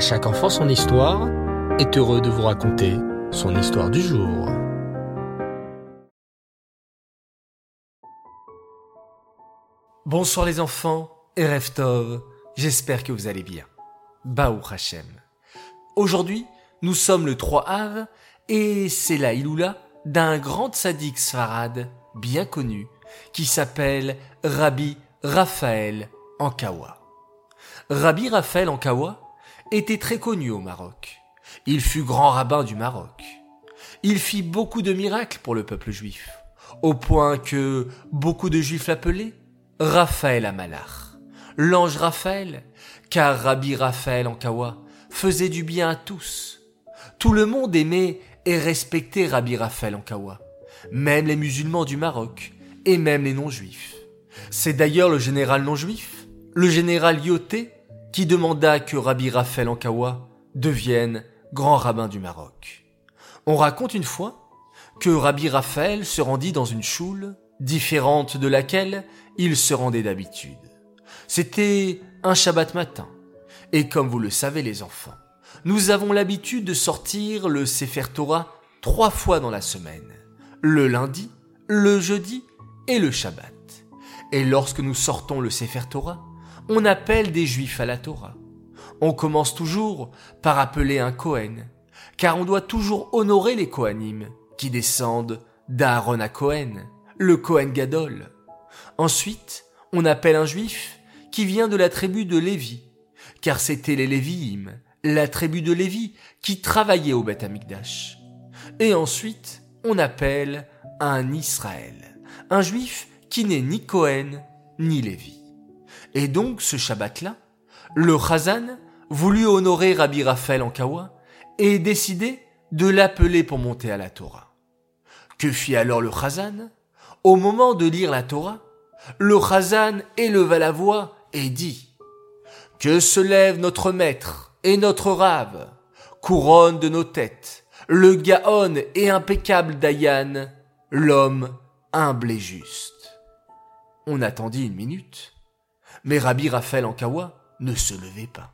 Chaque enfant son histoire est heureux de vous raconter son histoire du jour. Bonsoir les enfants et Reftov, j'espère que vous allez bien. Baou Hachem. Aujourd'hui, nous sommes le 3 Av et c'est la Iloula d'un grand sadique svarad bien connu qui s'appelle Rabbi Raphaël Ankawa. Rabbi Raphaël Ankawa était très connu au Maroc. Il fut grand rabbin du Maroc. Il fit beaucoup de miracles pour le peuple juif, au point que beaucoup de juifs l'appelaient Raphaël Amalach, l'ange Raphaël, car Rabbi Raphaël Ankawa faisait du bien à tous. Tout le monde aimait et respectait Rabbi Raphaël Ankawa, même les musulmans du Maroc et même les non-juifs. C'est d'ailleurs le général non-juif, le général Yoté, qui demanda que Rabbi Raphaël Ankawa devienne grand rabbin du Maroc. On raconte une fois que Rabbi Raphaël se rendit dans une choule différente de laquelle il se rendait d'habitude. C'était un Shabbat matin. Et comme vous le savez les enfants, nous avons l'habitude de sortir le Sefer Torah trois fois dans la semaine. Le lundi, le jeudi et le Shabbat. Et lorsque nous sortons le Sefer Torah, on appelle des juifs à la Torah. On commence toujours par appeler un Kohen, car on doit toujours honorer les Kohanim, qui descendent d'Aaron à Kohen, le Kohen Gadol. Ensuite, on appelle un juif qui vient de la tribu de Lévi, car c'était les Léviim, la tribu de Lévi, qui travaillait au Beth Amikdash. Et ensuite, on appelle un Israël, un juif qui n'est ni Cohen ni Lévi. Et donc, ce Shabbat-là, le Chazan voulut honorer Rabbi Raphaël en Kawa et décidé de l'appeler pour monter à la Torah. Que fit alors le Chazan Au moment de lire la Torah, le Chazan éleva la voix et dit Que se lève notre maître et notre rave, couronne de nos têtes, le Gaon et impeccable Dayan, l'homme humble et juste. On attendit une minute, mais Rabbi Raphaël Ankawa ne se levait pas.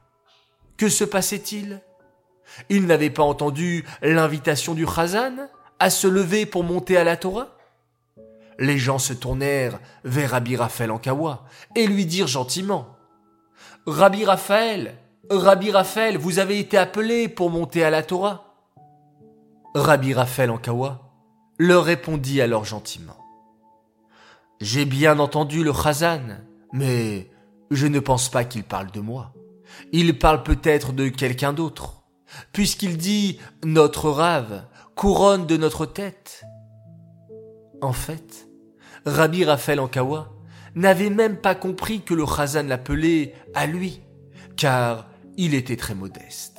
Que se passait-il? Il n'avait pas entendu l'invitation du Chazan à se lever pour monter à la Torah? Les gens se tournèrent vers Rabbi Raphaël Ankawa et lui dirent gentiment Rabbi Raphaël, Rabbi Raphaël, vous avez été appelé pour monter à la Torah! Rabbi Raphaël Ankawa leur répondit alors gentiment J'ai bien entendu le Chazan, mais je ne pense pas qu'il parle de moi. Il parle peut-être de quelqu'un d'autre, puisqu'il dit notre rave, couronne de notre tête. En fait, Rabbi Raphaël Ankawa n'avait même pas compris que le Chazan l'appelait à lui, car il était très modeste.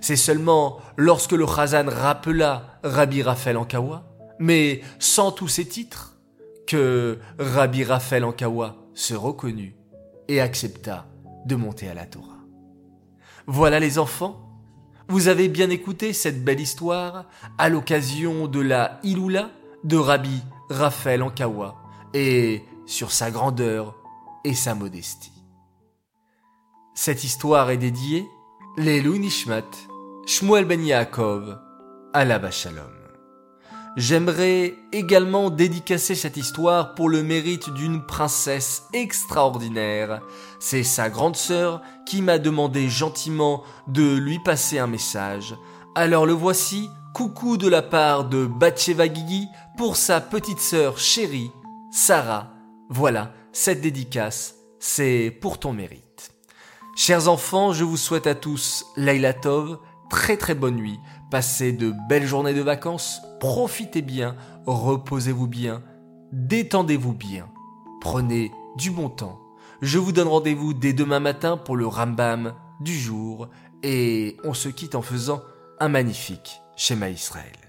C'est seulement lorsque le Chazan rappela Rabbi Raphaël Ankawa, mais sans tous ses titres, que Rabbi Raphaël Ankawa se reconnut et accepta de monter à la Torah. Voilà les enfants, vous avez bien écouté cette belle histoire à l'occasion de la Iloula de Rabbi Raphaël Ankawa et sur sa grandeur et sa modestie. Cette histoire est dédiée les Nishmat, Shmuel Ben Yaakov, la Shalom. J'aimerais également dédicacer cette histoire pour le mérite d'une princesse extraordinaire. C'est sa grande sœur qui m'a demandé gentiment de lui passer un message. Alors le voici, coucou de la part de Batcheva Gigi pour sa petite sœur chérie, Sarah. Voilà, cette dédicace, c'est pour ton mérite. Chers enfants, je vous souhaite à tous Laila Tov, très très bonne nuit. Passez de belles journées de vacances, profitez bien, reposez-vous bien, détendez-vous bien, prenez du bon temps. Je vous donne rendez-vous dès demain matin pour le Rambam du jour et on se quitte en faisant un magnifique schéma Israël.